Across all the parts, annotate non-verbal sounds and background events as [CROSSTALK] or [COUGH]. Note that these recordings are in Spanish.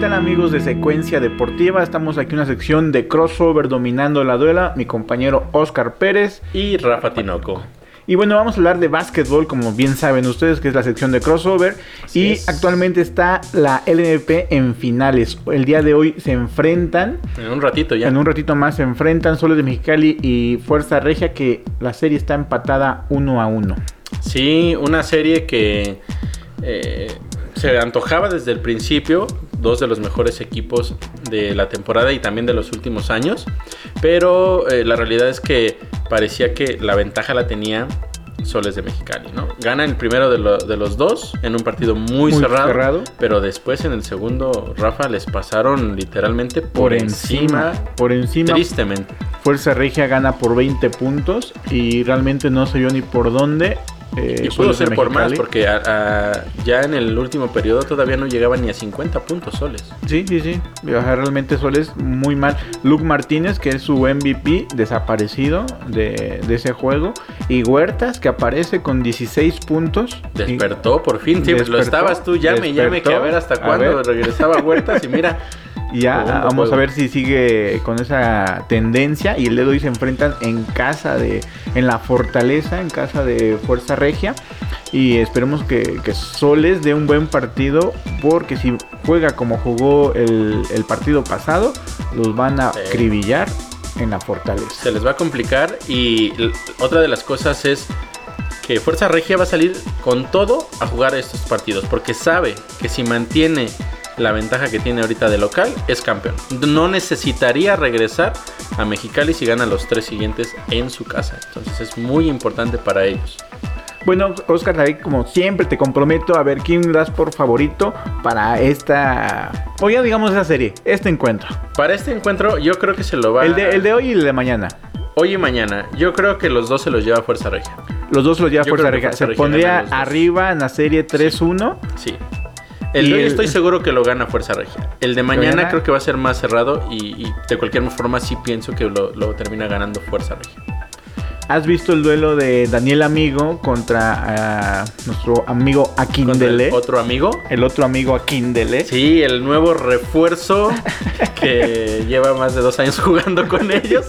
tal amigos de Secuencia Deportiva? Estamos aquí en una sección de crossover dominando la duela. Mi compañero Oscar Pérez y Rafa Tinoco. Y bueno, vamos a hablar de básquetbol, como bien saben ustedes, que es la sección de crossover. y actualmente está la LNP en finales. El día de hoy se enfrentan. En un ratito ya. En un ratito más se enfrentan Soles de Mexicali y Fuerza Regia, que la serie está empatada uno a uno. Sí, una serie que eh, se antojaba desde el principio. Dos de los mejores equipos de la temporada y también de los últimos años. Pero eh, la realidad es que parecía que la ventaja la tenía Soles de Mexicali, ¿no? Gana el primero de, los dos en un partido muy, cerrado, pero después en el segundo, Rafa, les pasaron literalmente por, encima, Por encima. Tristemente. Fuerza Regia gana por 20 puntos y realmente no sé yo ni por dónde. Eh, y pudo ser por más, porque ya en el último periodo todavía no llegaba ni a 50 puntos soles. Sí, sí, sí. realmente soles muy mal. Luke Martínez, que es su MVP, desaparecido de, ese juego. Y Huertas, que aparece con 16 puntos. Despertó, por fin. lo estabas tú, llame, llame, que a ver hasta cuándo regresaba Huertas. Y mira, [LAUGHS] ya vamos a ver si sigue con esa tendencia. Y el dedo y se enfrentan en casa de. En la fortaleza, en casa de Fuerza Regia. Y esperemos que, Soles dé un buen partido. Porque si juega como jugó el, partido pasado, los van a acribillar en la fortaleza. Se les va a complicar. Y otra de las cosas es que Fuerza Regia va a salir con todo a jugar estos partidos. Porque sabe que si mantiene la ventaja que tiene ahorita de local, es campeón. No necesitaría regresar a Mexicali si gana los tres siguientes en su casa. Entonces es muy importante para ellos. Bueno, Oscar David, como siempre te comprometo a ver quién das por favorito para esta, o ya digamos esa serie, este encuentro. Para este encuentro yo creo que se lo va... El de, el de hoy y el de mañana. Hoy y mañana. Yo creo que los dos se los lleva Fuerza Regia. Los dos se los lleva Fuerza Regia. Se pondría arriba en la serie 3-1. sí. El de hoy estoy seguro que lo gana Fuerza Regia. El de mañana creo que va a ser más cerrado y, de cualquier forma sí pienso que lo, termina ganando Fuerza Regia. ¿Has visto el duelo de Daniel Amigo contra ah, nuestro amigo Aquindele? ¿Otro amigo? El otro amigo Aquindele. Sí, el nuevo refuerzo que [LAUGHS] lleva más de dos años jugando con ellos.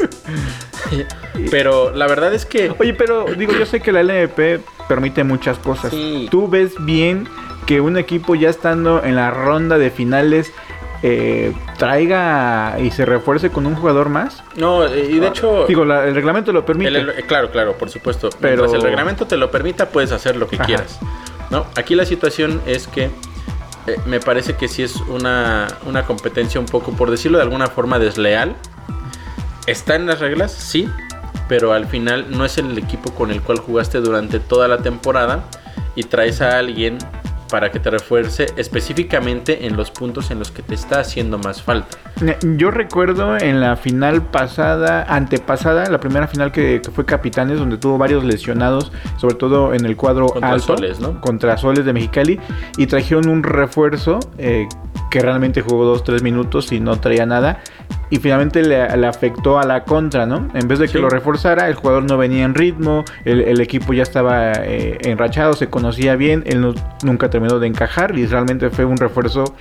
pero la verdad es que... Oye, pero digo, yo sé que la LNP permite muchas cosas. Tú ves bien que un equipo ya estando en la ronda de finales eh, traiga y se refuerce con un jugador más? No, eh, y de hecho... Digo, el reglamento lo permite. Eh, claro, claro, por supuesto. Pero si el reglamento te lo permita, puedes hacer lo que quieras. No, aquí la situación es que me parece que sí es una, una competencia un poco, por decirlo de alguna forma, desleal. Está en las reglas, sí, pero al final no es el equipo con el cual jugaste durante toda la temporada y traes a alguien para que te refuerce específicamente en los puntos en los que te está haciendo más falta. Yo recuerdo en la final pasada, antepasada, la primera final que, fue Capitanes, donde tuvo varios lesionados, sobre todo en el cuadro contra Soles, ¿no? Contra Soles de Mexicali, y trajeron un refuerzo eh, que realmente jugó dos, tres minutos y no traía nada. Y finalmente le, afectó a la contra, ¿no? En vez de que lo reforzara, el jugador no venía en ritmo, el, equipo ya estaba eh, enrachado, se conocía bien, él nunca terminó de encajar y realmente fue un refuerzo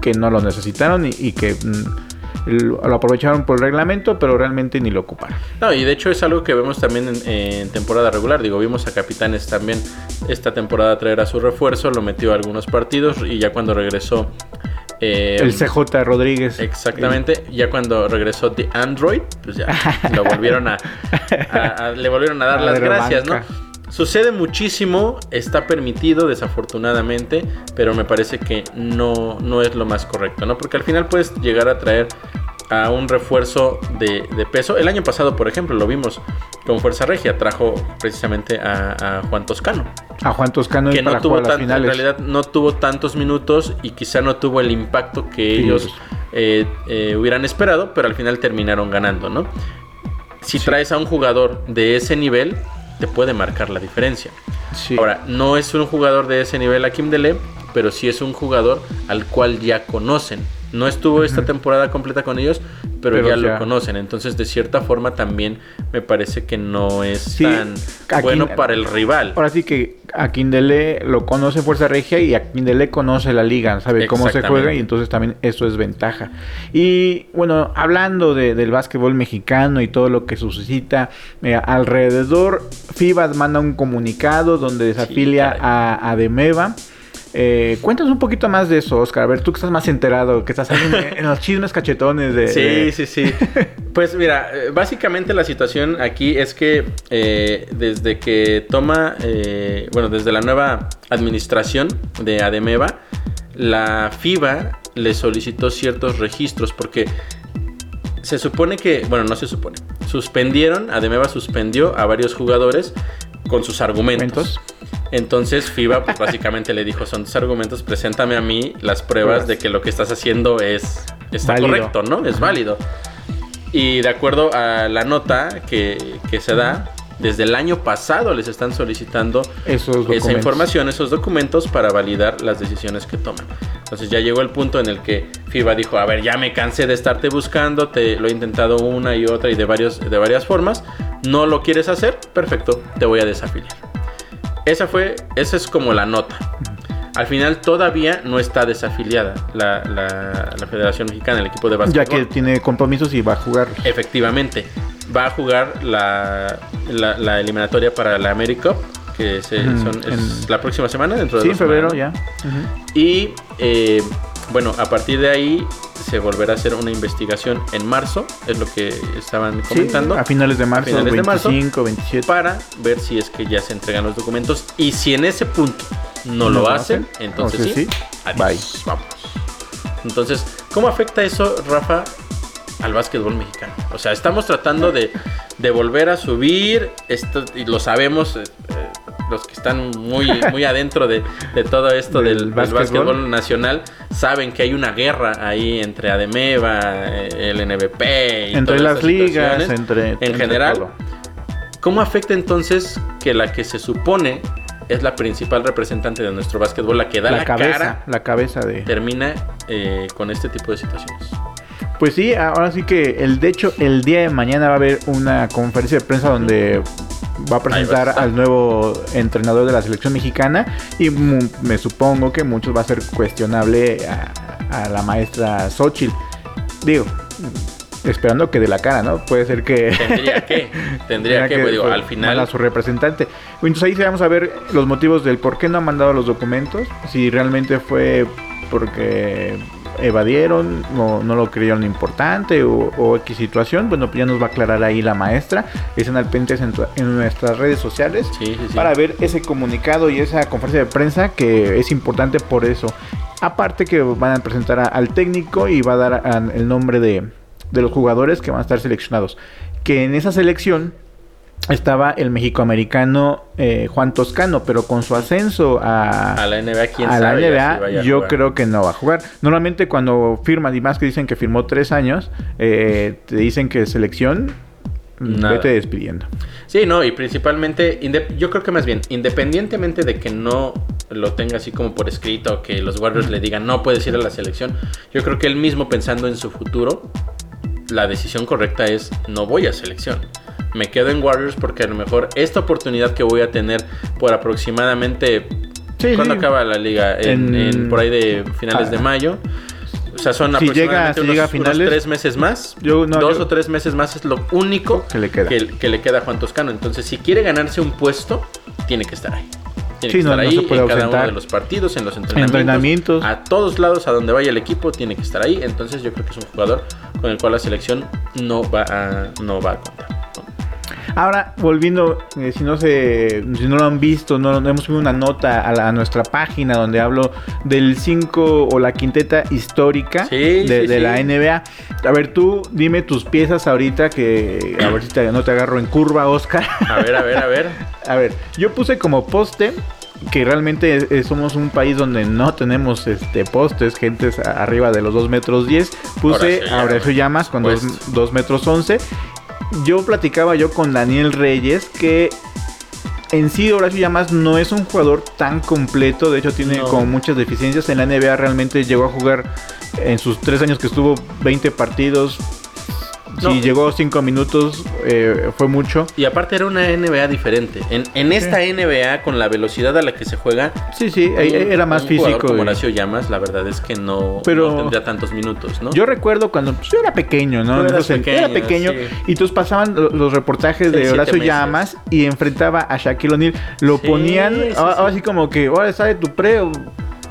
que no lo necesitaron y, que mm, lo aprovecharon por el reglamento, pero realmente ni lo ocuparon. No, y de hecho es algo que vemos también en, en, temporada regular. Digo, vimos a Capitanes también esta temporada traer a su refuerzo, lo metió a algunos partidos y ya cuando regresó eh, el CJ Rodríguez. Exactamente. Ya cuando regresó de Android, pues ya [LAUGHS] lo volvieron a, le volvieron a dar las gracias, ¿no? Sucede muchísimo, está permitido desafortunadamente, pero me parece que no, no es lo más correcto, ¿no? Porque al final puedes llegar a traer a un refuerzo de, peso. El año pasado, por ejemplo, lo vimos con Fuerza Regia, trajo precisamente a, Juan Toscano. A Juan Toscano que no tuvo en realidad no tuvo tantos minutos y quizá no tuvo el impacto que ellos eh, eh, hubieran esperado, pero al final terminaron ganando, ¿no? Si traes a un jugador de ese nivel, te puede marcar la diferencia. Ahora, no es un jugador de ese nivel a Kim Dele, pero sí es un jugador al cual ya conocen No estuvo esta temporada completa con ellos, pero, ya, lo conocen. Entonces, de cierta forma, también me parece que no es tan bueno para el rival. Ahora sí que a Kindele lo conoce Fuerza Regia y a Kindele conoce la liga, sabe cómo se juega y entonces también eso es ventaja. Y bueno, hablando del básquetbol mexicano y todo lo que suscita alrededor, FIBA manda un comunicado donde desafilia a, a Demeva. Eh, cuéntanos un poquito más de eso, Oscar. A ver, tú que estás más enterado, que estás en, [LAUGHS] en los chismes cachetones de... Sí, sí, sí. pues mira, eh, básicamente la situación aquí es que eh, desde que toma, eh, bueno, desde la nueva administración de Ademeva, la FIBA le solicitó ciertos registros porque se supone que, bueno, no se supone, suspendieron, Ademeva suspendió a varios jugadores con sus argumentos. Entonces FIBA pues, [LAUGHS] básicamente le dijo, son tus argumentos, preséntame a mí las pruebas de que lo que estás haciendo es está correcto, ¿no? Es válido. Y de acuerdo a la nota que, se da, desde el año pasado les están solicitando esa información, esos documentos para validar las decisiones que toman. Entonces ya llegó el punto en el que FIBA dijo, a ver, ya me cansé de estarte buscando, te lo he intentado una y otra y de, varios, de varias formas, no lo quieres hacer, perfecto, te voy a desafiliar. Esa fue, esa es como la nota. Al final todavía no está desafiliada la, Federación Mexicana, el equipo de básquetbol. Ya que tiene compromisos y va a jugar. Efectivamente, va a jugar la, eliminatoria para la AmeriCup, que es la próxima semana, dentro de Sí, en febrero ya. Y eh, bueno, a partir de ahí se volverá a hacer una investigación en marzo, es lo que estaban comentando. a finales de marzo, finales 25, 27. Para ver si es que ya se entregan los documentos y si en ese punto no, lo, hacen, entonces sí, adiós, vamos. Entonces, ¿cómo afecta eso, Rafa, al básquetbol mexicano? O sea, estamos tratando de, de volver a subir, esto, y lo sabemos, eh, los que están muy, [LAUGHS] muy adentro de, todo esto del, básquetbol. nacional saben que hay una guerra ahí entre Ademeva, el NBP y entre las ligas, entre en general. ¿Cómo afecta entonces que la que se supone es la principal representante de nuestro básquetbol, la que da la, cabeza, la cabeza de termina eh, con este tipo de situaciones? Pues sí, ahora sí que el de hecho el día de mañana va a haber una conferencia de prensa donde va a presentar al nuevo entrenador de la selección mexicana y me supongo que muchos va a ser cuestionable a, la maestra Xochitl. Digo, esperando que de la cara, ¿no? Puede ser que... Tendría que, [LAUGHS] tendría que, pues, digo, al final... A su representante. Entonces ahí vamos a ver los motivos del por qué no ha mandado los documentos, si realmente fue porque evadieron, no, no lo creyeron importante o, o, X situación, bueno, pues ya nos va a aclarar ahí la maestra. Estén al pendiente en, nuestras redes sociales para ver ese comunicado y esa conferencia de prensa que es importante por eso. Aparte que van a presentar al técnico y va a dar el nombre de, de los jugadores que van a estar seleccionados. Que en esa selección estaba el mexicoamericano eh, Juan Toscano, pero con su ascenso a, a la NBA, ¿quién a la NBA yo creo que no va a jugar. Normalmente cuando firman, y más que dicen que firmó tres años, eh, te dicen que selección, vete despidiendo. Sí, no, y principalmente, yo creo que más bien, independientemente de que no lo tenga así como por escrito, que los Warriors le digan no puedes ir a la selección, yo creo que él mismo pensando en su futuro, la decisión correcta es no voy a selección me quedo en Warriors porque a lo mejor esta oportunidad que voy a tener por aproximadamente... ¿Cuándo acaba la liga? En, por ahí de finales de ah. mayo. O sea, son aproximadamente unos, finales, tres meses más. dos o tres meses más es lo único que le, queda. Que, le queda a Juan Toscano. Entonces, si quiere ganarse un puesto, tiene que estar ahí. Tiene que estar ahí en cada uno de los partidos, en los entrenamientos, A todos lados, a donde vaya el equipo, tiene que estar ahí. Entonces, yo creo que es un jugador con el cual la selección no va a, no va a contar. Ahora, volviendo, eh, si no se, si no lo han visto, no, hemos subido una nota a, nuestra página donde hablo del 5 o la quinteta histórica de, la NBA. A ver, tú dime tus piezas ahorita que a ver si te, no te agarro en curva, Oscar. A ver, a ver, a ver. [LAUGHS] a ver, yo puse como poste que realmente somos un país donde no tenemos este postes, gentes arriba de los 2 metros 10. Puse a Horacio Llamas con 2 pues metros 11 yo platicaba yo con Daniel Reyes que en sí Horacio Llamas no es un jugador tan completo, de hecho tiene como muchas deficiencias. En la NBA realmente llegó a jugar en sus tres años que estuvo 20 partidos, si llegó cinco minutos, eh, fue mucho. Y aparte era una NBA diferente. En, esta NBA, con la velocidad a la que se juega, sí, sí, era más físico. Como Horacio Llamas, la verdad es que no, Pero tendría tantos minutos, ¿no? Yo recuerdo cuando pues, yo era pequeño, ¿no? era pequeño. Y entonces pasaban los reportajes de Horacio Llamas y enfrentaba a Shaquille O'Neal. Lo ponían así como que, ahora sale tu pre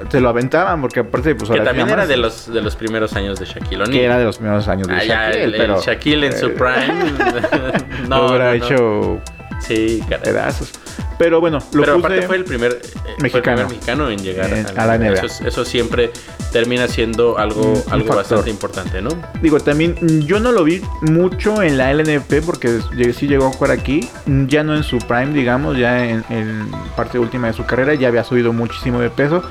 se lo aventaban porque aparte pues que también era de los de los primeros años de Shaquille O'Neal que era de los primeros años de ah, Shaquille pero Shaquille en su prime. [LAUGHS] [LAUGHS] No, hubiera hecho sí pedazos. Pero bueno lo pero aparte fue el primer mexicano, mexicano en llegar a, la, NBA eso, siempre termina siendo algo algo bastante importante no digo también yo no lo vi mucho en la LNP porque sí llegó a jugar aquí ya no en su prime digamos ya en, en parte última de su carrera ya había subido muchísimo de peso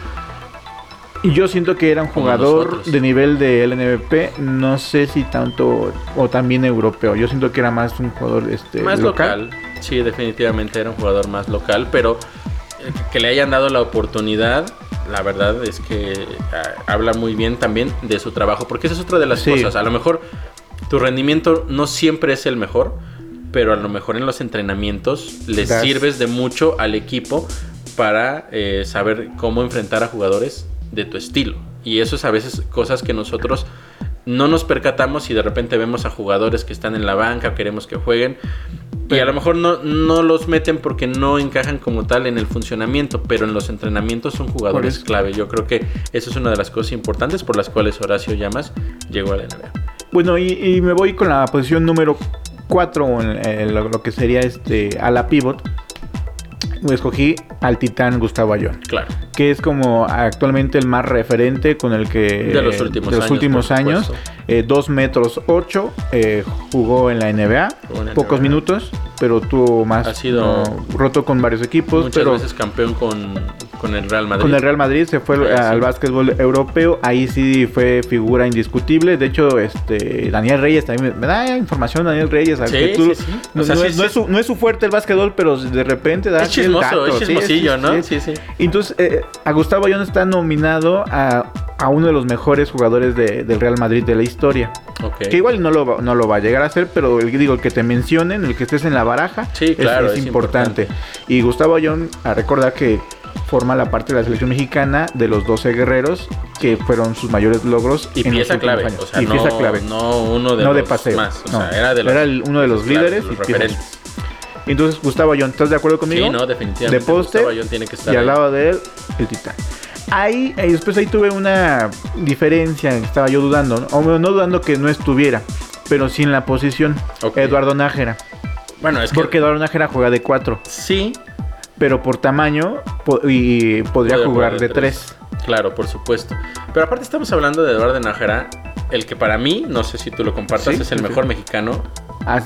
yo siento que era un jugador de nivel de LNVP, no sé si tanto o también europeo. Yo siento que era más un jugador este, más local. Sí, definitivamente era un jugador más local, pero eh, que le hayan dado la oportunidad, la verdad es que ah, habla muy bien también de su trabajo, porque esa es otra de las cosas. A lo mejor tu rendimiento no siempre es el mejor, pero a lo mejor en los entrenamientos le sirves de mucho al equipo para eh, saber cómo enfrentar a jugadores de tu estilo. Y eso es a veces cosas que nosotros no nos percatamos y de repente vemos a jugadores que están en la banca queremos que jueguen. y a lo mejor no, no los meten porque no encajan como tal en el funcionamiento, pero en los entrenamientos son jugadores clave. Yo creo que eso es una de las cosas importantes por las cuales Horacio Llamas llegó a la NBA. Bueno, y, me voy con la posición número 4, en, lo, que sería este a la pivot escogí al titán Gustavo Ayón. Claro. Que es como actualmente el más referente con el que... De los últimos de los Últimos años 2 eh, metros 8, eh, jugó en la NBA, pocos minutos, pero tuvo más... Ha sido... roto con varios equipos. Muchas pero, veces campeón con, con el Real Madrid. Con el Real Madrid se fue al básquetbol europeo, ahí sí fue figura indiscutible. De hecho, este Daniel Reyes también me da información Daniel Reyes. No, es su, fuerte el básquetbol, pero de repente da... Es chismoso, es chismosillo, ¿no? Sí, sí. Entonces, eh, a Gustavo Ayón está nominado a, a, uno de los mejores jugadores del Real Madrid de la historia. Que igual no lo, no lo va a llegar a hacer, pero el, digo, el que te mencionen, el que estés en la baraja, sí, claro, es, importante. Y Gustavo Ayón, a recordar que forma la parte de la selección mexicana de los 12 guerreros que fueron sus mayores logros y pieza clave o sea, y no, clave. no uno de no los de paseo más o sea, era, de los, era uno de los, líderes y referentes. entonces Gustavo Ayón ¿estás de acuerdo conmigo? sí no definitivamente de poste tiene que estar y al lado de él el titán ahí y después ahí tuve una diferencia estaba yo dudando ¿no? o no dudando que no estuviera pero sí en la posición Eduardo Nájera bueno es porque Eduardo Nájera juega de 4 sí pero por tamaño y podría jugar de 3. Claro, por supuesto. Pero aparte estamos hablando de Eduardo Nájera, el que para mí, no sé si tú lo compartas, es el mejor mexicano. Ah,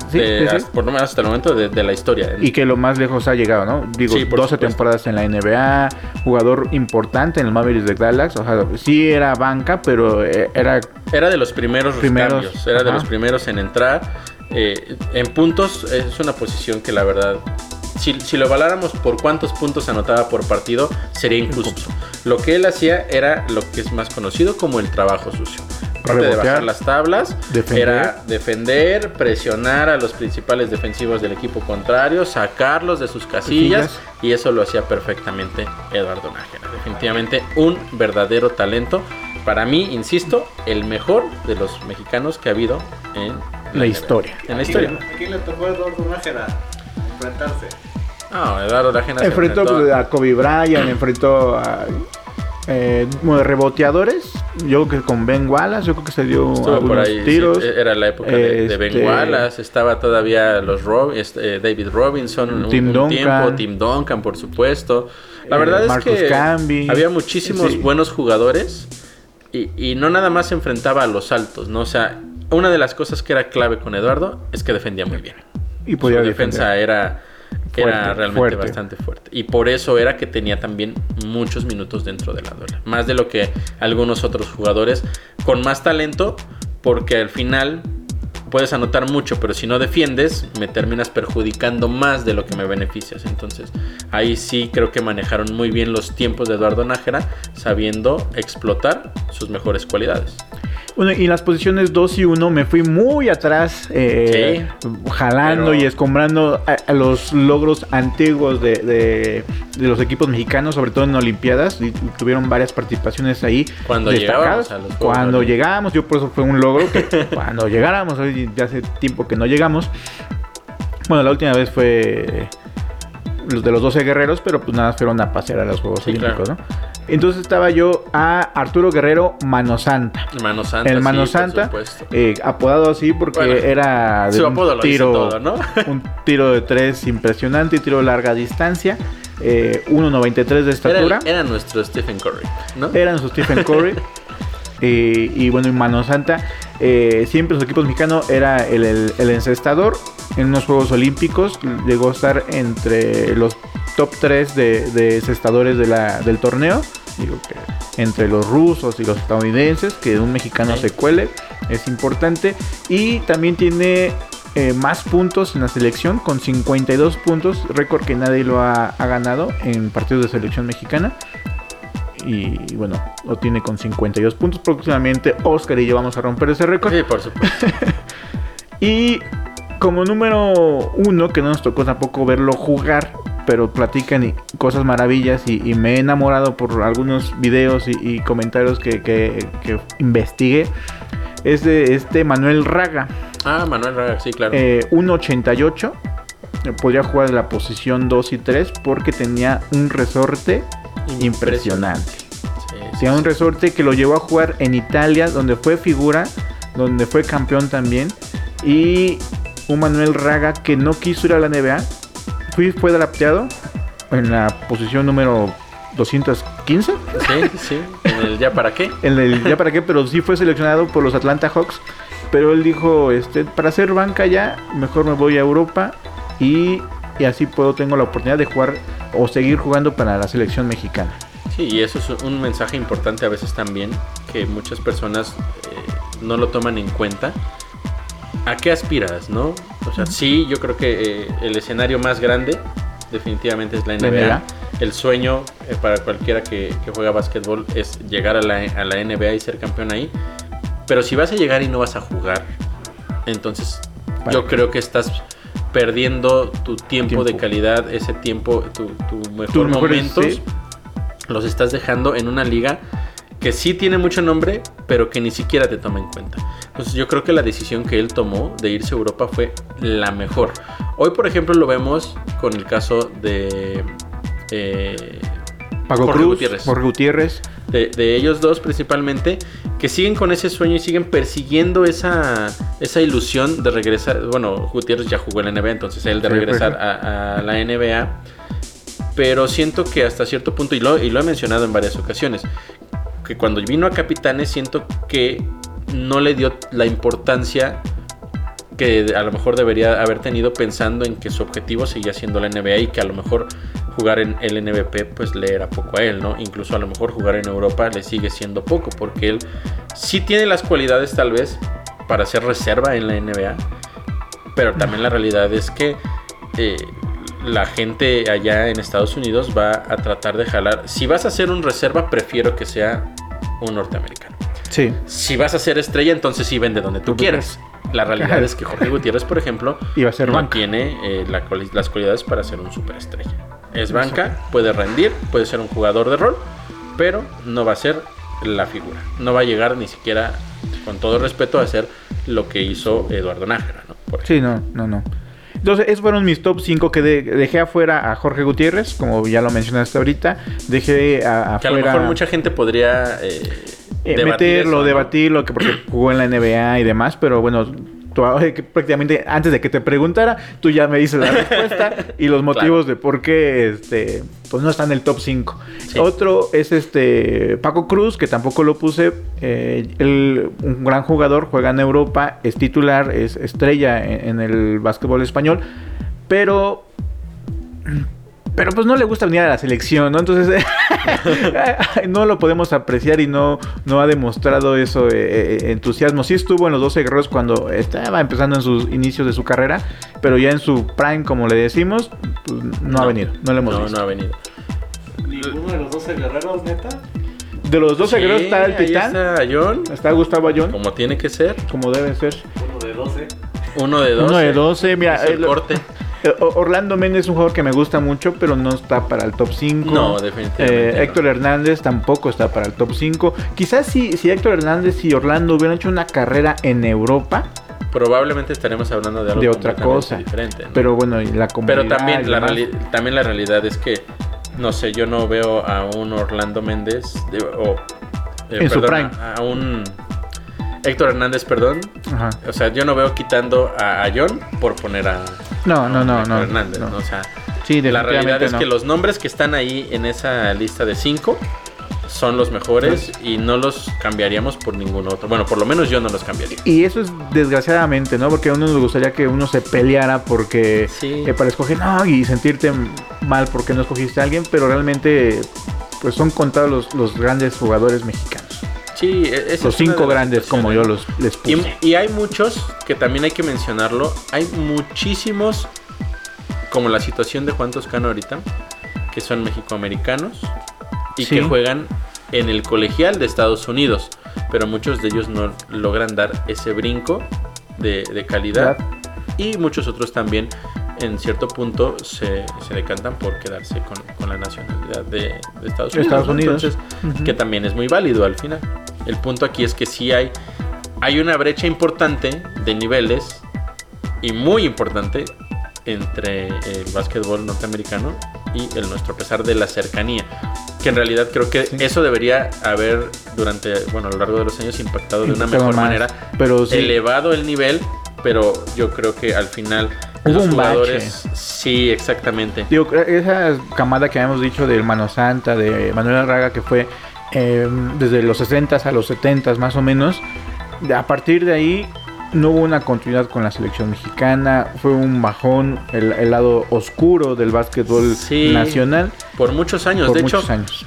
por lo menos hasta el momento de, la historia. Y que lo más lejos ha llegado, ¿no? Digo, 12 temporadas en la NBA, jugador importante en el Mavericks de Dallas. O sea, sí era banca, pero eh, era. Era de los primeros, primeros cambios, era de los primeros en entrar. Eh, en puntos es una posición que la verdad si, lo valáramos por cuántos puntos anotaba por partido, sería injusto. Lo que él hacía era lo que es más conocido como el trabajo sucio. De bajar las tablas, era defender, presionar a los principales defensivos del equipo contrario, sacarlos de sus casillas, y eso lo hacía perfectamente Eduardo Nájera. Definitivamente un verdadero talento. Para mí, insisto, el mejor de los mexicanos que ha habido en la, historia. En la historia. ¿A quién le tocó Eduardo Nájera enfrentarse? No, Eduardo Nájera enfrentó, a Kobe Bryant, enfrentó a eh, reboteadores. Yo creo que con Ben Wallace, yo creo que se dio algunos tiros. era la época de, Ben este, Wallace, estaba todavía los este, David Robinson, Tim un, Duncan, tiempo, Tim Duncan, por supuesto. La verdad es que había muchísimos buenos jugadores y, y, no nada más se enfrentaba a los altos, ¿no? O sea, una de las cosas que era clave con Eduardo es que defendía muy bien. Y podía Su defensa era era realmente bastante fuerte. Y por eso era que tenía también muchos minutos dentro de la duela. Más de lo que algunos otros jugadores con más talento, porque al final puedes anotar mucho, pero si no defiendes, me terminas perjudicando más de lo que me beneficias. Entonces, ahí sí creo que manejaron muy bien los tiempos de Eduardo Nájera, sabiendo explotar sus mejores cualidades. Bueno, y las posiciones 2 y 1 me fui muy atrás, eh, jalando y escombrando a, los logros antiguos de, los equipos mexicanos, sobre todo en Olimpiadas. Y, tuvieron varias participaciones ahí. Cuando llegamos Cuando llegamos, yo por eso fue un logro que [LAUGHS] cuando llegáramos, ya hace tiempo que no llegamos. Bueno, la última vez fue los de los 12 guerreros, pero pues nada, fueron a pasear a los Juegos Olímpicos, ¿no? Entonces estaba yo a Arturo Guerrero Mano Santa. Mano Santa. El Mano Santa, eh, apodado así porque era de un tiro, [LAUGHS] un tiro de tres impresionante y tiro de larga distancia. Eh, 1.93 de estatura. Era, nuestro Stephen Curry, ¿no? Era nuestro Stephen [LAUGHS] Curry. Eh, y bueno, en Mano Santa, eh, siempre su equipo mexicano era el, el, encestador. En unos Juegos Olímpicos llegó a estar entre los top 3 de, de encestadores de la, del torneo. Digo que entre los rusos y los estadounidenses, que un mexicano se cuele, es importante. Y también tiene eh, más puntos en la selección, con 52 puntos, récord que nadie lo ha, ha ganado en partidos de selección mexicana y bueno, lo tiene con 52 puntos. Próximamente Oscar y yo vamos a romper ese récord. Sí, por supuesto. [LAUGHS] y como número uno, que no nos tocó tampoco verlo jugar, pero platican cosas maravillas y, me he enamorado por algunos videos y, comentarios que, que, investigué, es de este Manuel Raga. Ah, Manuel Raga, sí, claro. Eh, 1.88. Podría jugar en la posición 2 y 3 porque tenía un resorte impresionante. Tiene un resorte que lo llevó a jugar en Italia, donde fue figura, donde fue campeón también. Y un Manuel Raga que no quiso ir a la NBA. Fui, fue adaptado en la posición número 215. Sí, sí. En el ya para qué. En el ya para qué, pero sí fue seleccionado por los Atlanta Hawks. Pero él dijo, este, para hacer banca ya, mejor me voy a Europa y, y así puedo, tengo la oportunidad de jugar o seguir jugando para la selección mexicana. Sí, y eso es un mensaje importante a veces también, que muchas personas eh, no lo toman en cuenta. ¿A qué aspiras, no? O sea, sí, yo creo que eh, el escenario más grande definitivamente es la NBA. El sueño eh, para cualquiera que, juega básquetbol es llegar a la, a la NBA y ser campeón ahí. Pero si vas a llegar y no vas a jugar, entonces yo creo que estás perdiendo tu tiempo, de calidad, ese tiempo, tu, tu mejor momentos, los estás dejando en una liga que sí tiene mucho nombre, pero que ni siquiera te toma en cuenta. Entonces yo creo que la decisión que él tomó de irse a Europa fue la mejor. Hoy, por ejemplo, lo vemos con el caso de... Eh, Jorge Gutiérrez. Jorge Gutiérrez. De, ellos dos principalmente, que siguen con ese sueño y siguen persiguiendo esa, esa ilusión de regresar. Bueno, Gutiérrez ya jugó en la NBA, entonces él de regresar a, la NBA. Pero siento que hasta cierto punto, y lo, y lo he mencionado en varias ocasiones, que cuando vino a Capitanes siento que no le dio la importancia que a lo mejor debería haber tenido pensando en que su objetivo seguía siendo la NBA y que a lo mejor jugar en el NBP pues le era poco a él, ¿no? Incluso a lo mejor jugar en Europa le sigue siendo poco porque él sí tiene las cualidades tal vez para ser reserva en la NBA, pero también la realidad es que eh, la gente allá en Estados Unidos va a tratar de jalar. Si vas a ser un reserva, prefiero que sea un norteamericano. Sí. Si vas a ser estrella, entonces sí vende donde tú quieras. La realidad es que Jorge Gutiérrez, por ejemplo, [LAUGHS] no tiene eh, las cualidades para ser un superestrella. Es banca, puede rendir, puede ser un jugador de rol, pero no va a ser la figura. No va a llegar ni siquiera, con todo respeto, a ser lo que hizo Eduardo Nájera, ¿no? sí, no, no, no. Entonces, esos fueron mis top 5 que dejé afuera a Jorge Gutiérrez, como ya lo mencionaste ahorita. Dejé a, afuera. Que a lo mejor mucha gente podría. Eh, eh meterlo, debatirlo, que porque jugó en la NBA y demás, pero bueno, prácticamente antes de que te preguntara, tú ya me dices la [LAUGHS] respuesta y los motivos de por qué este, pues no está en el top 5. Otro es este Paco Cruz, que tampoco lo puse. Eh, un gran jugador, juega en Europa, es titular, es estrella en, el básquetbol español, pero pero pues no le gusta venir a la selección, ¿no? Entonces [LAUGHS] no lo podemos apreciar y no, no ha demostrado eso eh, eh, entusiasmo. Sí estuvo en los 12 guerreros cuando estaba empezando en sus inicios de su carrera, pero ya en su prime, como le decimos, pues, no, ha venido, no le hemos no, No ha venido. ¿Ninguno de los 12 guerreros, neta? De los 12 guerreros está el Titán. Está John. Está Gustavo Ayón. Como tiene que ser. Como debe ser. Uno de 12. Uno de 12. Uno de 12, mira. el corte. Eh, Orlando Méndez es un jugador que me gusta mucho, pero no está para el top 5. No, definitivamente. Eh, Héctor Hernández tampoco está para el top 5. Quizás si, si Héctor Hernández y Orlando hubieran hecho una carrera en Europa. Probablemente estaremos hablando de algo de otra cosa diferente. Pero bueno, la Pero también la, también la realidad es que, no sé, yo no veo a un Orlando Méndez o eh, en su prime. A, un Héctor Hernández, perdón. Ajá. O sea, yo no veo quitando a, a John por poner a, no, no, no, no. Hernández, no. O sea, sí, la realidad es que los nombres que están ahí en esa lista de cinco son los mejores y no los cambiaríamos por ningún otro. Bueno, por lo menos yo no los cambiaría. Y eso es desgraciadamente, ¿no? Porque a uno nos gustaría que uno se peleara porque eh, para escoger, no, y sentirte mal porque no escogiste a alguien, pero realmente pues son contados los, los grandes jugadores mexicanos. Sí, e-, los cinco grandes como yo los les puse. Y, hay muchos que también hay que mencionarlo. Hay muchísimos, como la situación de Juan Toscano ahorita, que son mexicoamericanos y que juegan en el colegial de Estados Unidos. Pero muchos de ellos no logran dar ese brinco de, calidad. Y muchos otros también en cierto punto se, se decantan por quedarse con, la nacionalidad de, Estados Unidos. Estados Unidos. Entonces, que también es muy válido al final. El punto aquí es que sí hay, hay una brecha importante de niveles y muy importante entre el básquetbol norteamericano y el nuestro, a pesar de la cercanía. Que en realidad creo que eso debería haber durante, bueno, a lo largo de los años impactado de una mejor manera, pero elevado el nivel, pero yo creo que al final Hubo los un jugadores, sí, exactamente. Digo, esa camada que habíamos dicho del Mano Santa, de Manuel Arraga, que fue Em, desde los 60 a los 70 más o menos. A partir de ahí no hubo una continuidad con la selección mexicana, fue un bajón, el, lado oscuro del básquetbol nacional. Por muchos años, por de muchos hecho. años.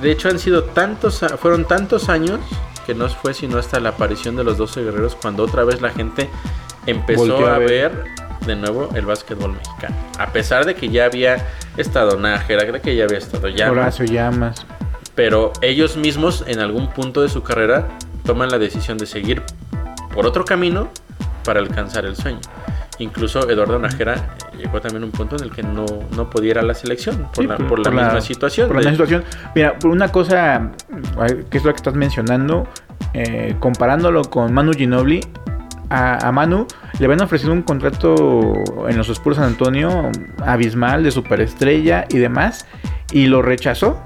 De hecho han sido tantos, fueron tantos años que no fue sino hasta la aparición de los 12 guerreros cuando otra vez la gente empezó a, ver. de nuevo el básquetbol mexicano. A pesar de que ya había estado Nájera, de que ya había estado Llamas. Horacio Llamas pero ellos mismos en algún punto de su carrera toman la decisión de seguir por otro camino para alcanzar el sueño. Incluso Eduardo Najera llegó también a un punto en el que no, no podía ir a la selección por, la, misma situación. Por la misma situación. Mira, por una cosa que es lo que estás mencionando, eh, comparándolo con Manu Ginobili, a, a, Manu le habían ofrecido un contrato en los Spurs San Antonio abismal de superestrella y demás, y lo rechazó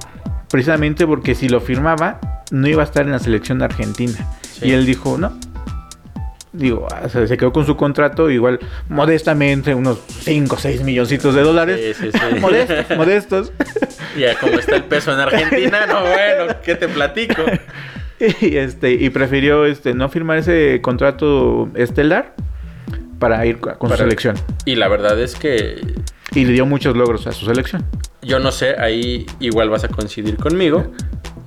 precisamente porque si lo firmaba no iba a estar en la selección de Argentina. Y él dijo, no. Digo, se quedó con su contrato, igual modestamente, unos 5 o 6 milloncitos de dólares. Sí, sí, [LAUGHS] modestos, modestos. [LAUGHS] Ya como está el peso en Argentina, no, bueno, ¿qué te platico? [LAUGHS] Y, este, y prefirió este, no firmar ese contrato estelar para ir con su selección. Y la verdad es que... Y le dio muchos logros a su selección yo no sé, ahí igual vas a coincidir conmigo.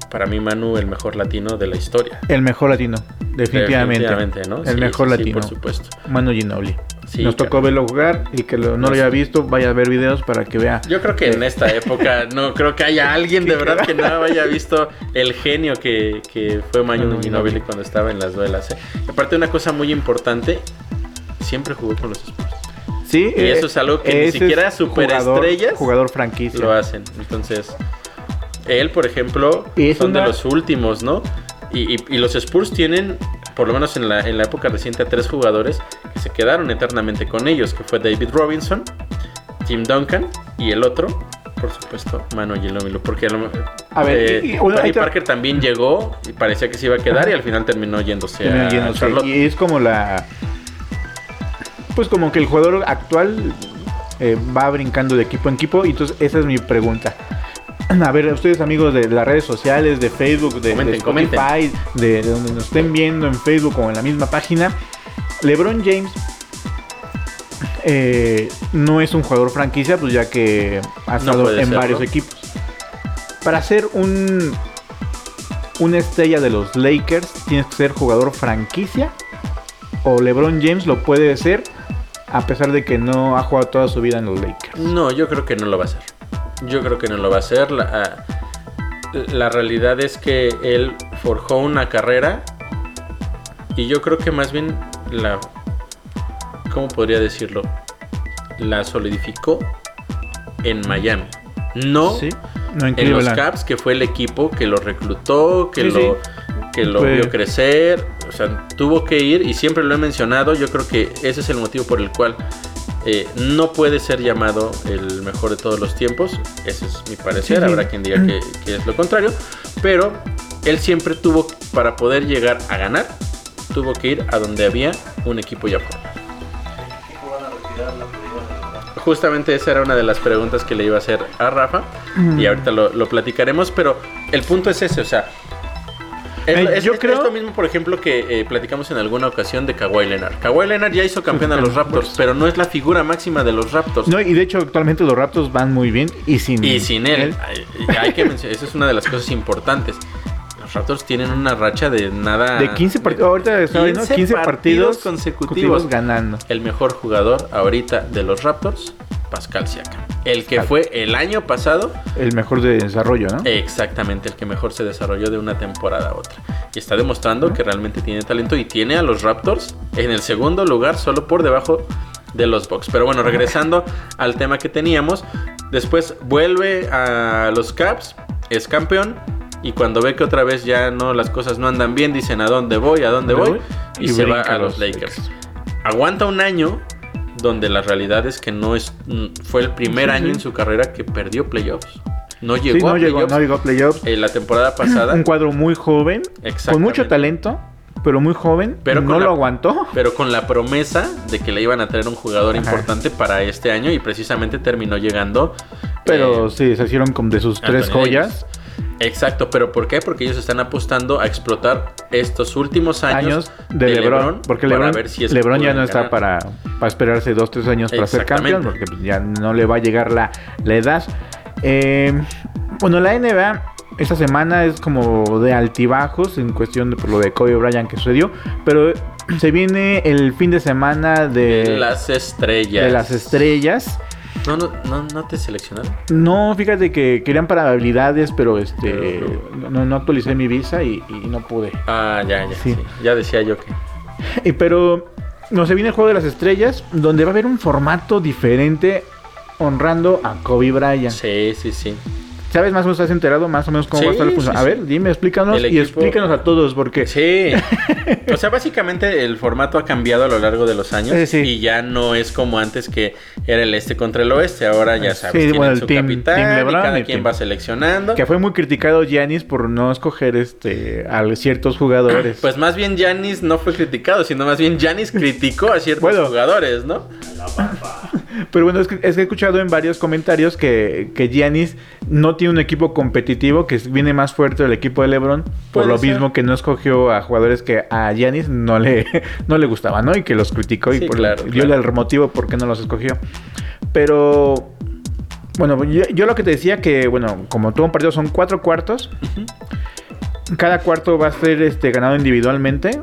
Para mí, Manu, el mejor latino de la historia. El mejor latino, definitivamente. definitivamente ¿no? El mejor latino. por supuesto. Manu Ginobili. Nos tocó verlo jugar y que no lo haya visto, vaya a ver videos para que vea. Yo creo que en esta época [LAUGHS] no creo que haya alguien de verdad que no haya visto el genio que, fue Manu Ginobili cuando estaba en las duelas. ¿eh? Aparte, una cosa muy importante, siempre jugó con los Spurs. Sí, y eso es algo que ni siquiera superestrellas jugador, franquicia lo hacen. Entonces, él, por ejemplo, son de los últimos, ¿no? Y, los Spurs tienen, por lo menos en la, en la época reciente, a tres jugadores que se quedaron eternamente con ellos, que fue David Robinson, Tim Duncan y el otro, por supuesto, Manu Ginobili, porque a ver, eh, Parker también llegó y parecía que se iba a quedar y al final terminó yéndose, a, Charlotte. Y es como la pues como que el jugador actual eh, va brincando de equipo en equipo. Y entonces esa es mi pregunta. A ver, ustedes amigos de las redes sociales, de Facebook, de, Spotify, de, donde nos estén viendo en Facebook o en la misma página, LeBron James eh, no es un jugador franquicia, pues ya que ha estado en varios equipos. Para ser un una estrella de los Lakers, tienes que ser jugador franquicia. O LeBron James lo puede ser a pesar de que no ha jugado toda su vida en los Lakers. No, yo creo que no lo va a hacer. Yo creo que no lo va a hacer. La, ah, la realidad es que él forjó una carrera y yo creo que más bien la... ¿Cómo podría decirlo? La solidificó en Miami. No, en los Caps, que fue el equipo que lo reclutó, que lo, Que lo vio crecer. O sea, tuvo que ir y siempre lo he mencionado. Yo creo que ese es el motivo por el cual eh, no puede ser llamado el mejor de todos los tiempos. Ese es mi parecer. Habrá quien diga que, es lo contrario. Pero él siempre tuvo, para poder llegar a ganar, tuvo que ir a donde había un equipo ya formado. Justamente esa era una de las preguntas que le iba a hacer a Rafa. Y ahorita lo, lo platicaremos. Pero el punto es ese, o sea, es, yo creo... lo mismo, por ejemplo, que eh, platicamos en alguna ocasión de Kawhi Leonard. Kawhi Leonard ya hizo campeón a los Raptors, [LAUGHS] pero no es la figura máxima de los Raptors. No, y de hecho actualmente los Raptors van muy bien y sin, y sin él. Hay, que mencionar, esa es una de las cosas importantes. Los Raptors tienen una racha de nada. De 15 partidos. Ahorita 15, 15 partidos, consecutivos ganando. El mejor jugador ahorita de los Raptors Pascal Siakam. El que fue el año pasado. El mejor de desarrollo, ¿no? Exactamente, el que mejor se desarrolló de una temporada a otra. Y está demostrando que realmente tiene talento y tiene a los Raptors en el segundo lugar, solo por debajo de los Bucks. Pero bueno, regresando al tema que teníamos, después vuelve a los Caps, es campeón. Y cuando ve que otra vez ya no las cosas no andan bien, dicen a dónde voy, a dónde voy, y, se va a los Lakers. Aguanta un año donde la realidad es que no es fue el primer año en su carrera que perdió playoffs. No llegó a playoffs. no llegó a playoffs. Eh, la temporada [CLEARS THROAT] pasada. Un cuadro muy joven, con mucho talento, pero muy joven. Pero no lo aguantó. Pero con la promesa de que le iban a traer un jugador importante para este año y precisamente terminó llegando. Pero eh, sí, se hicieron como de sus tres joyas. Exacto, pero ¿por qué? Porque ellos están apostando a explotar estos últimos años, de, LeBron, porque LeBron, LeBron ya no está para, para, esperarse dos, tres años para ser campeón, porque ya no le va a llegar la, la edad. Eh, bueno, la NBA esta semana es como de altibajos en cuestión de por lo de Kobe Bryant que sucedió, pero se viene el fin de semana de, de las estrellas. De las estrellas. No, no, no, te seleccionaron. No, fíjate que querían para habilidades, pero este no, no actualicé mi visa y, no pude. Ah, ya, ya. Sí. Ya decía yo que. Y, pero no se viene el juego de las estrellas, donde va a haber un formato diferente honrando a Kobe Bryant. Sí, sí, sí. ¿Sabes más o menos, has enterado más o menos cómo va a estar la función? a ver, dime, explícanos y explícanos a todos porque... Sí. o sea, básicamente el formato ha cambiado a lo largo de los años y ya no es como antes que era el este contra el oeste. Ahora ya sabes, tienen bueno, su team, capitán y cada quien va seleccionando. Que fue muy criticado Giannis por no escoger este a ciertos jugadores. [CLEARS THROAT] Pues más bien Giannis no fue criticado, sino más bien Giannis criticó a ciertos jugadores, ¿no? Pero bueno, es que, he escuchado en varios comentarios que, que Giannis no tiene un equipo competitivo, que viene más fuerte el equipo de LeBron, por lo mismo que no escogió a jugadores que a Giannis no le, [LAUGHS] no le gustaban, ¿no? Y que los criticó y por, dio el motivo por qué no los escogió. Pero bueno, yo, lo que te decía que, bueno, como todo un partido son cuatro cuartos, cada cuarto va a ser este, ganado individualmente.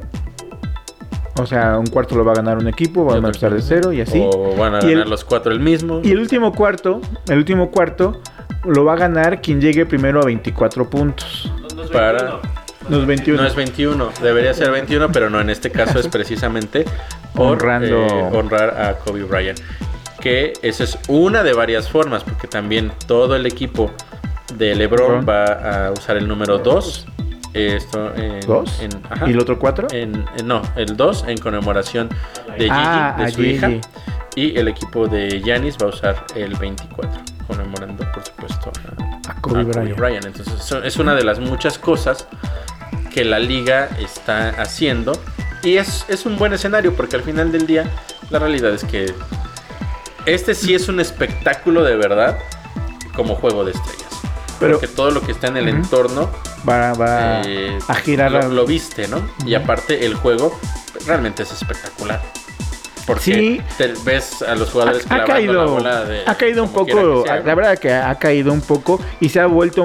O sea, un cuarto lo va a ganar un equipo, va a empezar de cero y así. O van a ganar los cuatro el mismo. Y el último cuarto, el último cuarto lo va a ganar quien llegue primero a 24 puntos. Para... No es 21. No es 21, debería ser 21, pero no, en este caso es [LAUGHS] precisamente Honrando... Eh, honrar a Kobe Bryant. Que esa es una de varias formas, porque también todo el equipo de LeBron, va a usar el número 2 esto en, ¿Dos? ¿Y el otro cuatro? En, no, el 2 en conmemoración de Gigi, ah, de su hija. Y el equipo de Yanis va a usar el 24, conmemorando, por supuesto, a, Kobe, Bryant. Entonces, es una de las muchas cosas que la liga está haciendo. Y es, es un buen escenario, porque al final del día, la realidad es que este sí es un espectáculo de verdad como juego de estrellas. Pero que todo lo que está en el entorno va, eh, a girar. Lo, lo, viste, ¿no? Y aparte el juego realmente es espectacular. Porque Sí. te ves a los jugadores ha, ha clavando la caído, bola de- ha caído un poco, la verdad que ha caído un poco y se ha vuelto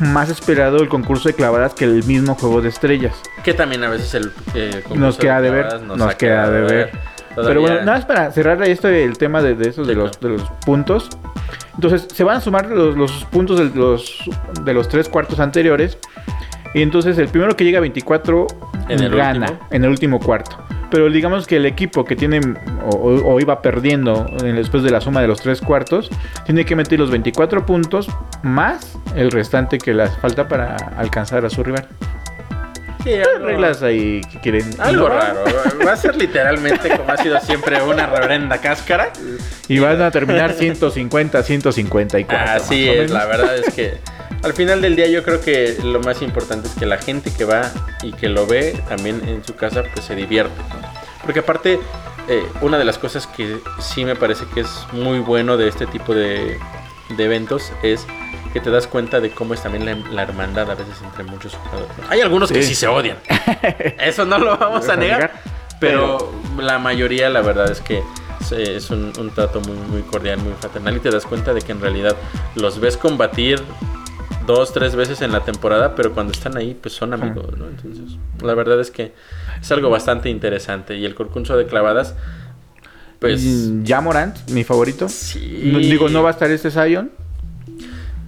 más esperado el concurso de clavadas que el mismo juego de estrellas. Que también a veces el eh, concurso Nos queda de ver, clavadas nos, queda de ver. Todavía- Pero bueno, nada más para cerrar esto el tema de, de esos de los, claro. de los puntos. Entonces se van a sumar los, los puntos de los, de los tres cuartos anteriores. Y entonces el primero que llega a 24 En el gana último. en el último cuarto. Pero digamos que el equipo que tiene o, o- iba perdiendo en- después de la suma de los tres cuartos, tiene que meter los 24 puntos más el restante que les falta para alcanzar a su rival. Sí, algo- Reglas ahí que quieren. Algo raro. Va a ser literalmente como ha sido siempre una reverenda cáscara. Y van a terminar 150, 154. Así es, la verdad es que al final del día yo creo que lo más importante es que la gente que va y que lo ve también en su casa pues se divierte. ¿no? Porque aparte, eh, una de las cosas que sí me parece que es muy bueno de este tipo de, de eventos es que te das cuenta de cómo es también la, la hermandad a veces entre muchos jugadores. Hay algunos que Sí. se odian. [LAUGHS] Eso no lo vamos a negar. Pero la mayoría, la verdad es que es, un, un trato muy, muy cordial, muy fraternal. Y te das cuenta de que en realidad los ves combatir dos, tres veces en la temporada, pero cuando están ahí, pues son amigos, ¿no? Entonces, la verdad es que es algo bastante interesante. Y el concurso de clavadas, pues. Ya Morant, mi favorito. Sí. Digo, no va a estar este Zion.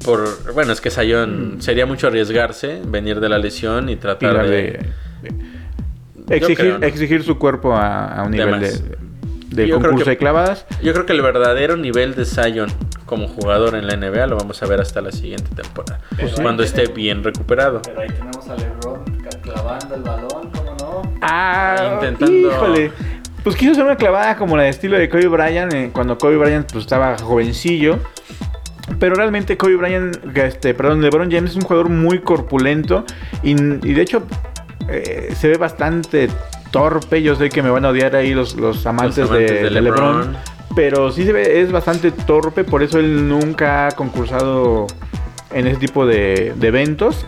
Por, bueno, es que Sayón Mm. sería mucho arriesgarse, venir de la lesión y tratar de. de- de- exigir, creo, ¿no? exigir su cuerpo a, a un nivel de, concurso que- de clavadas. Yo creo que el verdadero nivel de Zion como jugador en la NBA lo vamos a ver hasta la siguiente temporada. Pues sí. cuando esté bien recuperado. Pero ahí tenemos a LeBron clavando el balón, ¿cómo no? Ah, Intentando- híjole. Pues quiso hacer una clavada como la de estilo de Kobe Bryant, eh, cuando Kobe Bryant pues, estaba jovencillo. Pero realmente Kobe Bryant, este, perdón, LeBron James es un jugador muy corpulento y, y de hecho eh, se ve bastante torpe. Yo sé que me van a odiar ahí los, los amantes, Los amantes de, de de LeBron. LeBron. Pero sí se ve, es bastante torpe, por eso él nunca ha concursado en ese tipo de, de eventos.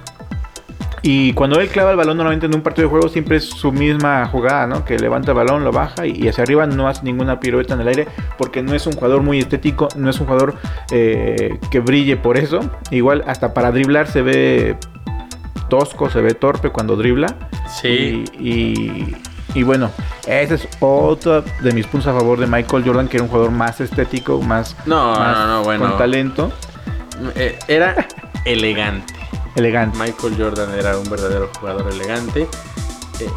Y cuando él clava el balón normalmente en un partido de juego siempre es su misma jugada, ¿no? Que levanta el balón, lo baja y, hacia arriba no hace ninguna pirueta en el aire porque no es un jugador muy estético, no es un jugador eh, que brille por eso. Igual hasta para driblar se ve tosco, se ve torpe cuando dribla. Sí. Y, y- y bueno, ese es otro de mis puntos a favor de Michael Jordan, que era un jugador más estético, más, No, más no, no, bueno. con talento, Eh, Era elegante. Elegante. Michael Jordan era un verdadero jugador elegante. Eh,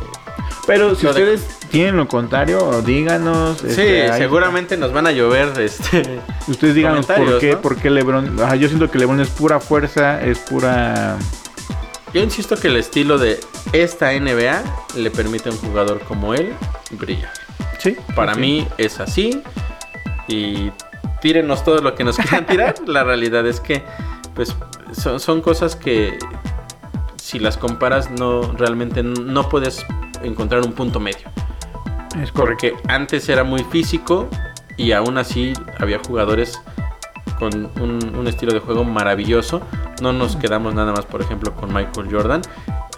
Pero si de- ustedes tienen lo contrario, díganos. sí, este, seguramente nos van a llover este, [LAUGHS] Ustedes díganos por qué, ¿no? por qué LeBron. Ajá, yo siento que LeBron es pura fuerza, es pura. Yo insisto que el estilo de esta NBA le permite a un jugador como él brillar. Sí. Para mí es así. Y tírenos todo lo que nos quieran tirar. [LAUGHS] La realidad es que, pues, son, son cosas que si las comparas, no realmente no puedes encontrar un punto medio. es correcto. Porque antes era muy físico y aún así había jugadores con un, un estilo de juego maravilloso. No nos quedamos nada más, por ejemplo, con Michael Jordan.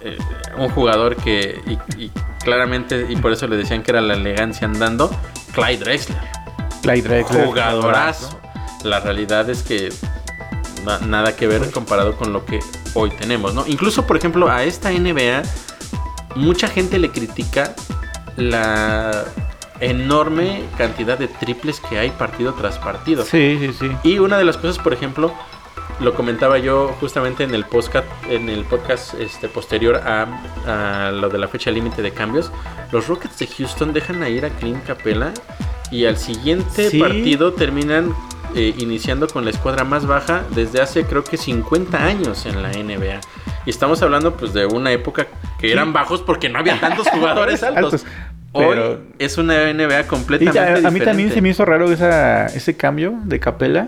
Eh, un jugador que, y, y claramente, y por eso le decían que era la elegancia andando, Clyde Drexler. Clyde Drexler, Jugadorazo. La realidad es que na- nada que ver comparado con lo que hoy tenemos, ¿no? Incluso, por ejemplo, a esta NBA, mucha gente le critica la enorme cantidad de triples que hay partido tras partido. Sí, sí, sí. Y una de las cosas, por ejemplo, lo comentaba yo justamente en el podcast, en el podcast este, posterior a, a lo de la fecha límite de cambios. Los Rockets de Houston dejan a ir a Clint Capella y al siguiente Sí. partido terminan eh, iniciando con la escuadra más baja desde hace creo que 50 años en la NBA. Y estamos hablando pues de una época que eran bajos porque no había tantos jugadores [LAUGHS] altos. Altos, Hoy pero- es una NBA Y completamente ya, a mí también diferente. se me hizo raro esa, ese cambio de Capela.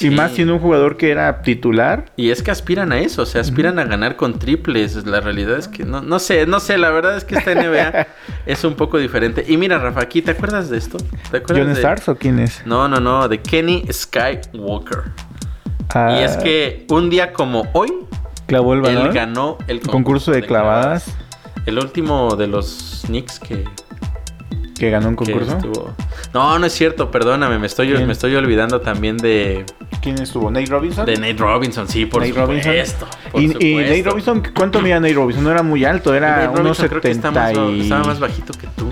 Sí. Y más siendo un jugador que era titular. Y es que aspiran a eso, o sea, aspiran a ganar con triples. La realidad es que no, no sé, no sé, la verdad es que esta NBA [LAUGHS] es un poco diferente. Y mira, Rafa, aquí, ¿te acuerdas de esto? ¿Te acuerdas ¿John de- Stars o quién es? No, no, no, de Kenny Skywalker. Ah, Y es que un día como hoy, clavó el él ganó el concurso de clavadas. El último de los Knicks que ¿Que ganó un concurso? No, no es cierto, perdóname, me estoy, me estoy olvidando también de... ¿Quién estuvo? ¿Nate Robinson? De Nate Robinson, sí, por Nate supuesto. Robinson. y, Nate Robinson, ¿cuánto medía Nate Robinson? No era muy alto, era unos 70 y... Estaba más bajito que tú.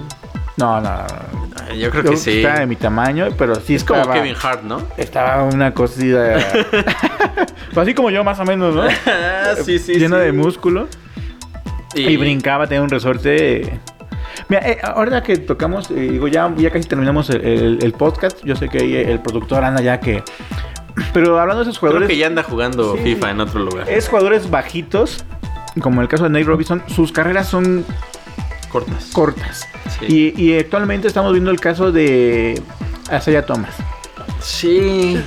No, no, no. Yo creo que sí. Estaba de mi tamaño, pero sí es como Kevin Hart, ¿no? Estaba una cosita. [LAUGHS] [LAUGHS] Pues así como yo, más o menos, ¿no? [LAUGHS] sí, sí. Lleno de músculo. Y... brincaba, tenía un resorte. Mira, eh, ahora que tocamos, eh, digo, ya, ya casi terminamos el, podcast. Yo sé que el productor anda ya que. Pero hablando de esos jugadores. Creo que ya anda jugando FIFA en otro lugar. Es jugadores bajitos, como el caso de Nate Robinson. Sus carreras son cortas. Cortas. Y, actualmente estamos viendo el caso de Asaya Thomas. Sí.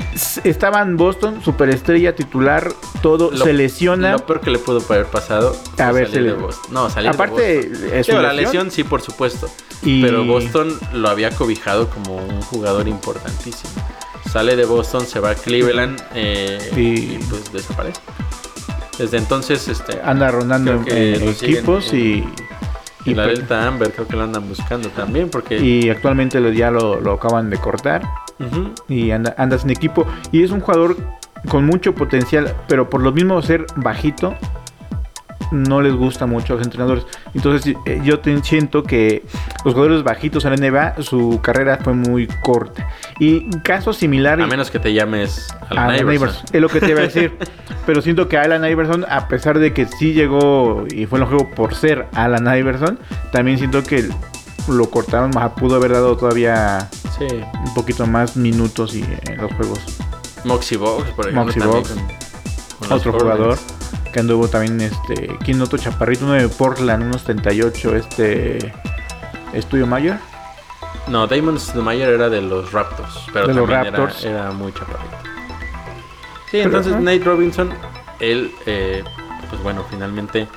Estaba en Boston, superestrella titular, todo se lesiona. Lo peor que le pudo haber pasado. A ver, de Boston. No, salir Aparte, de Boston. la lesión sí, por supuesto. Pero Boston lo había cobijado como un jugador importantísimo. Sale de Boston, se va a Cleveland eh, y... pues desaparece. Desde entonces, este. Anda rondando en, equipos y y la Delta Amber creo que lo andan buscando también porque... Y actualmente ya lo, acaban de cortar. Y anda, anda sin equipo. Y es un jugador con mucho potencial, pero por lo mismo ser bajito, no les gusta mucho a los entrenadores. Entonces eh, yo te siento que los jugadores bajitos en la NBA, su carrera fue muy corta. Y caso similar... A menos que te llames Alan, Iverson. Es lo que te iba a decir. [LAUGHS] Pero siento que Alan Iverson, a pesar de que sí llegó y fue el juego por ser Alan Iverson, también siento que lo cortaron, más pudo haber dado todavía un poquito más minutos y, en los juegos. Moxie Box, por ejemplo. Moxie Box, otro jugador que anduvo también este ¿quién otro chaparrito uno de Portland unos 38 este Estudio Mayor no Damon Mayer era de los Raptors pero de los Raptors. era, muy chaparrito. Sí entonces Nate Robinson él eh, pues bueno finalmente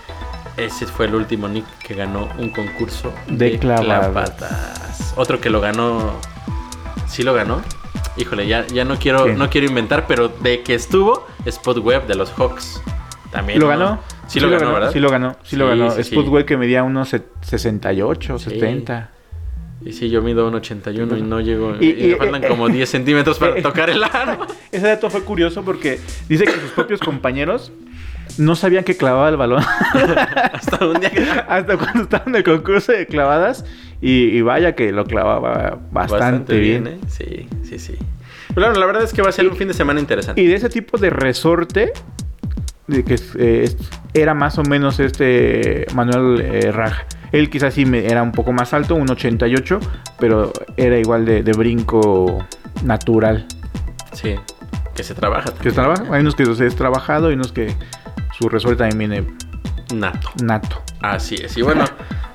ese fue el último Nick que ganó un concurso de, clavadas. otro que lo ganó sí lo ganó híjole ya, ya no quiero no quiero inventar pero de que estuvo Spot Web de los Hawks ¿Lo ganó? Sí, lo, ganó, ¿verdad? Sí lo ganó, sí, lo ganó. Sputwell que medía unos 68, 70. Y sí, yo mido un 81 y no llego. Y, me faltan eh, como 10 centímetros para tocar el aro. [LAUGHS] Ese dato fue curioso porque dice que sus propios compañeros no sabían que clavaba el balón. [LAUGHS] Hasta un día Hasta cuando estaba en el concurso de clavadas. Y, vaya que lo clavaba bastante, bien. ¿eh? Sí, sí, sí. Pero la verdad es que va a ser un fin de semana interesante. Y de ese tipo de resorte de que eh, era más o menos este Manuel eh, Raja. Él quizás sí era un poco más alto, un 88, pero era igual de, brinco natural. Sí, que se trabaja también. Que se trabaja. Hay unos que se es trabajado y unos que su resuelta también viene nato. Nato. Así es. Y bueno,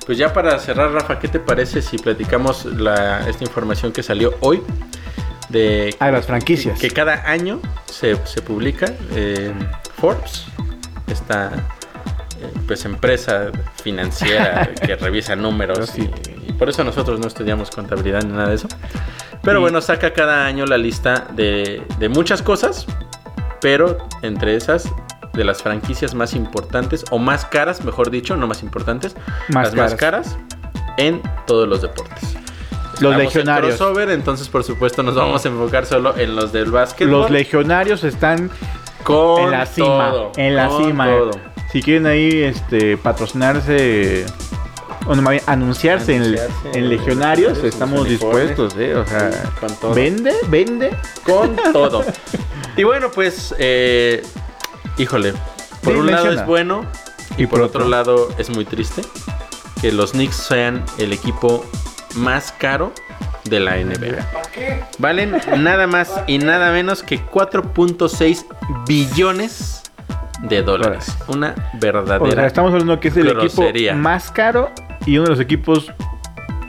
pues ya para cerrar, Rafa, ¿qué te parece si platicamos la, esta información que salió hoy? De ah, las franquicias. Que, cada año se, se publica. Eh, Forbes, esta eh, pues empresa financiera [LAUGHS] que revisa números y, por eso nosotros no estudiamos contabilidad ni nada de eso. Pero bueno, saca cada año la lista de, muchas cosas, pero entre esas de las franquicias más importantes o más caras, mejor dicho, no más importantes, las más caras en todos los deportes. Los legionarios. crossover, entonces por supuesto nos vamos a enfocar solo en los del básquet. Los legionarios están en la cima. en la cima. Si quieren ahí este, patrocinarse o no, anunciarse, en, Legionarios, estamos dispuestos, ¿eh? O sea, vende, vende. Con todo. [LAUGHS] y bueno, pues, eh, híjole, por un lado es bueno y, por, otro, otro lado es muy triste que los Knicks sean el equipo más caro de la NBA. Valen nada más y nada menos que 4.6 billones de dólares. Una verdadera. O sea, estamos hablando que es el equipo más caro y uno de los equipos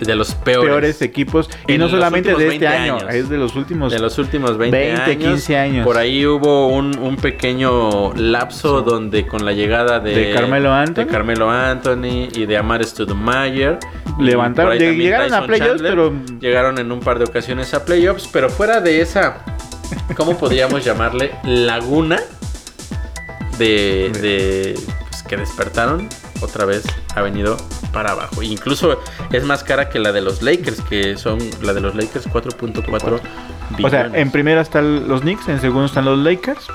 de los peores, equipos y no solamente de este año, es de los últimos de los últimos 20, años, 15 años. Por ahí hubo un, pequeño lapso donde con la llegada de, Carmelo Anthony, de Carmelo Anthony y de Amar Stoudemire. Levantaron llegaron a playoffs, pero llegaron en un par de ocasiones a playoffs, pero fuera de esa ¿cómo podríamos llamarle? laguna de, de pues, que despertaron otra vez ha venido para abajo. Incluso es más cara que la de los Lakers, que son la de los Lakers 4.4 billones. O sea, en primera están los Knicks, en segundo están los Lakers.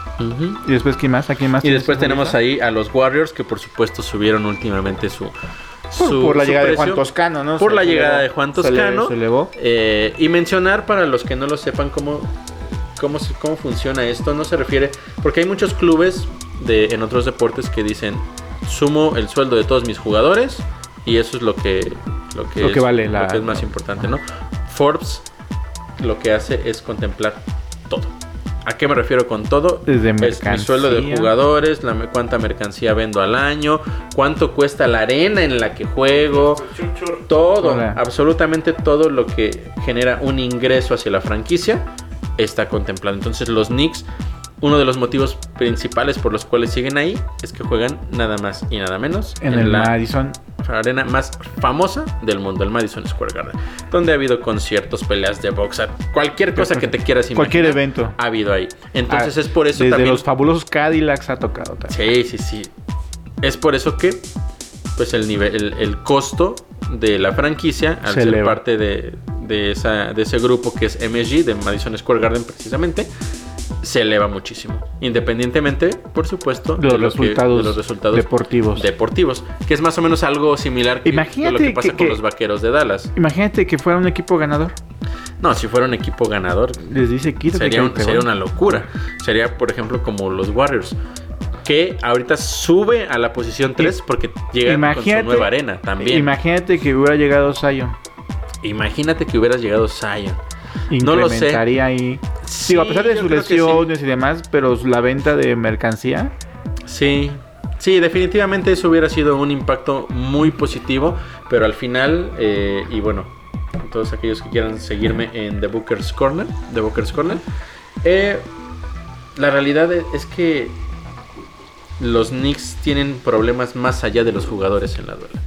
Y después, ¿quién más? ¿A quién más? Y después tenemos ahí a los Warriors, que por supuesto subieron últimamente su, por, la llegada de Juan Toscano, ¿no? Por la llegada de Juan Toscano. Se, elevó. Eh, y mencionar para los que no lo sepan cómo, cómo, cómo funciona esto, no se refiere, porque hay muchos clubes de, en otros deportes que dicen, sumo el sueldo de todos mis jugadores y eso es lo que, lo que, es, vale lo que es más importante, ¿no? Forbes lo que hace es contemplar todo. ¿A qué me refiero con todo? Desde es mi sueldo de jugadores, la, cuánta mercancía vendo al año, cuánto cuesta la arena en la que juego, todo, absolutamente todo lo que genera un ingreso hacia la franquicia está contemplado. Entonces los Knicks uno de los motivos principales por los cuales siguen ahí es que juegan nada más y nada menos en, el la Madison arena más famosa del mundo, el Madison Square Garden, donde ha habido conciertos, peleas de boxa, cualquier cosa que te quieras imaginar. Cualquier evento ha habido ahí. Entonces ah, es por eso desde los fabulosos Cadillacs ha tocado también. Sí, sí, sí. Es por eso que pues el nivel el, costo de la franquicia al ser parte de, de, esa, de ese grupo que es MSG de Madison Square Garden precisamente se eleva muchísimo. Independientemente, por supuesto, de, los, resultados deportivos. deportivos. Que es más o menos algo similar que, lo que pasa con los vaqueros de Dallas. Imagínate que fuera un equipo ganador. No, si fuera un equipo ganador, les dice sería, sería una locura. Sería, por ejemplo, como los Warriors que ahorita sube a la posición 3 porque llega con su nueva arena también. Imagínate que hubiera llegado Zion. Imagínate que hubieras llegado Zion. No lo sé. ahí. Sí, a pesar de sus lesiones y demás, pero la venta de mercancía. Sí, sí, definitivamente eso hubiera sido un impacto muy positivo, pero al final, eh, y bueno, todos aquellos que quieran seguirme en The Booker's Corner, The Booker's Corner, eh, la realidad es que los Knicks tienen problemas más allá de los jugadores en la duela.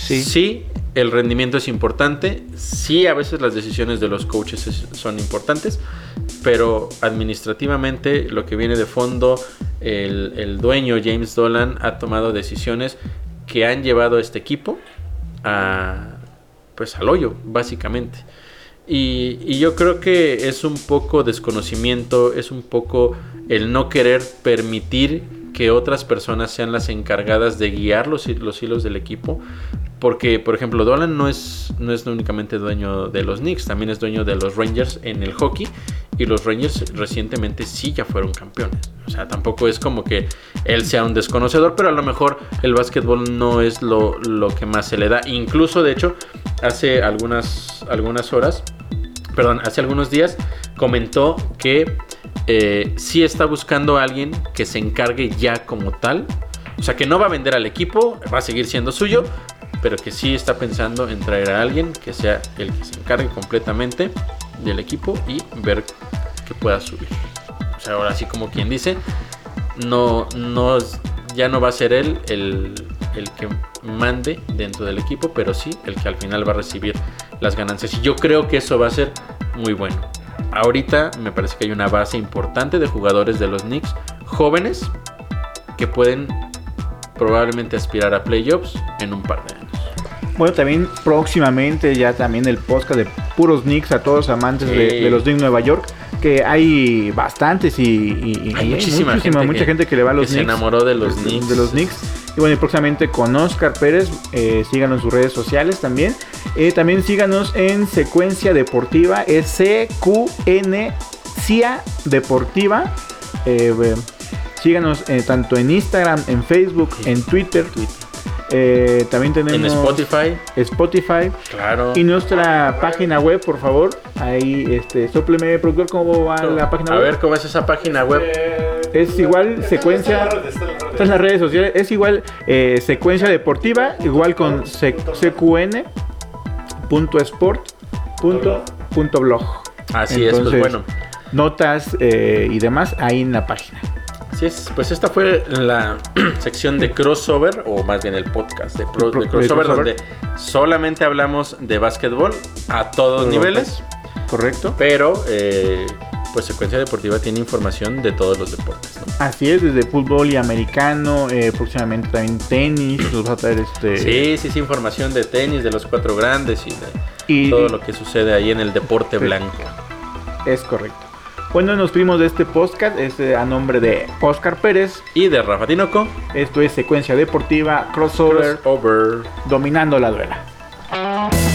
Sí. el rendimiento es importante. Sí, a veces las decisiones de los coaches son importantes, pero administrativamente lo que viene de fondo, el, dueño James Dolan ha tomado decisiones que han llevado a este equipo a, pues al hoyo, básicamente. Y, y, yo creo que es un poco desconocimiento, es un poco el no querer permitir que otras personas sean las encargadas de guiar los, los hilos del equipo. Porque, por ejemplo, Dolan no es, no es únicamente dueño de los Knicks, también es dueño de los Rangers en el hockey. Y los Rangers recientemente sí ya fueron campeones. O sea, tampoco es como que él sea un desconocedor, pero a lo mejor el básquetbol no es lo, lo que más se le da. Incluso, de hecho, hace algunas, algunas horas, perdón, hace algunos días comentó que eh, sí está buscando a alguien que se encargue ya como tal. O sea, que no va a vender al equipo, va a seguir siendo suyo, pero que sí está pensando en traer a alguien que sea el que se encargue completamente del equipo y ver que pueda subir. O sea, ahora sí como quien dice, no, no, ya no va a ser él el, el que mande dentro del equipo, pero sí el que al final va a recibir las ganancias. Y yo creo que eso va a ser muy bueno ahorita me parece que hay una base importante de jugadores de los Knicks jóvenes que pueden probablemente aspirar a playoffs en un par de años. Bueno, también próximamente ya también el podcast de puros Knicks a todos amantes de, los Knicks Nueva York que hay bastantes y, hay muchísima, gente mucha gente que le va a los Knicks. Se enamoró de los Knicks. De los Knicks. Y bueno, y próximamente con Oscar Pérez, eh, síganos en sus redes sociales también. Eh, también síganos en Secuencia Deportiva, es C-Q-N CIA Deportiva. Eh, síganos tanto en Instagram, en Facebook, en Twitter. también tenemos en Spotify. Spotify. Claro. Y nuestra página web, por favor. Ahí, este, sopleme, productor, ¿cómo va la página web? A ver, ¿cómo es esa página web? es igual secuencia. Está en las redes sociales. Es igual eh, secuencia deportiva, igual con cqn.sport.blog. Así es, pues bueno. Notas eh, y demás ahí en la página. Así es, pues esta fue la [CLEARS THROAT] sección de crossover, o más bien el podcast de, crossover, donde solamente hablamos de básquetbol a todos niveles. Correcto. Pero eh, pues Secuencia Deportiva tiene información de todos los deportes. Así es, desde fútbol y americano, eh, próximamente también tenis, nos va a traer este... Sí, sí, sí, información de tenis, de los cuatro grandes y de todo lo que sucede ahí en el deporte blanco. Es correcto. Bueno, nos fuimos de este podcast este, a nombre de Oscar Pérez y de Rafa Tinoco. Esto es Secuencia Deportiva Crossover, Crossover. Dominando la Duela.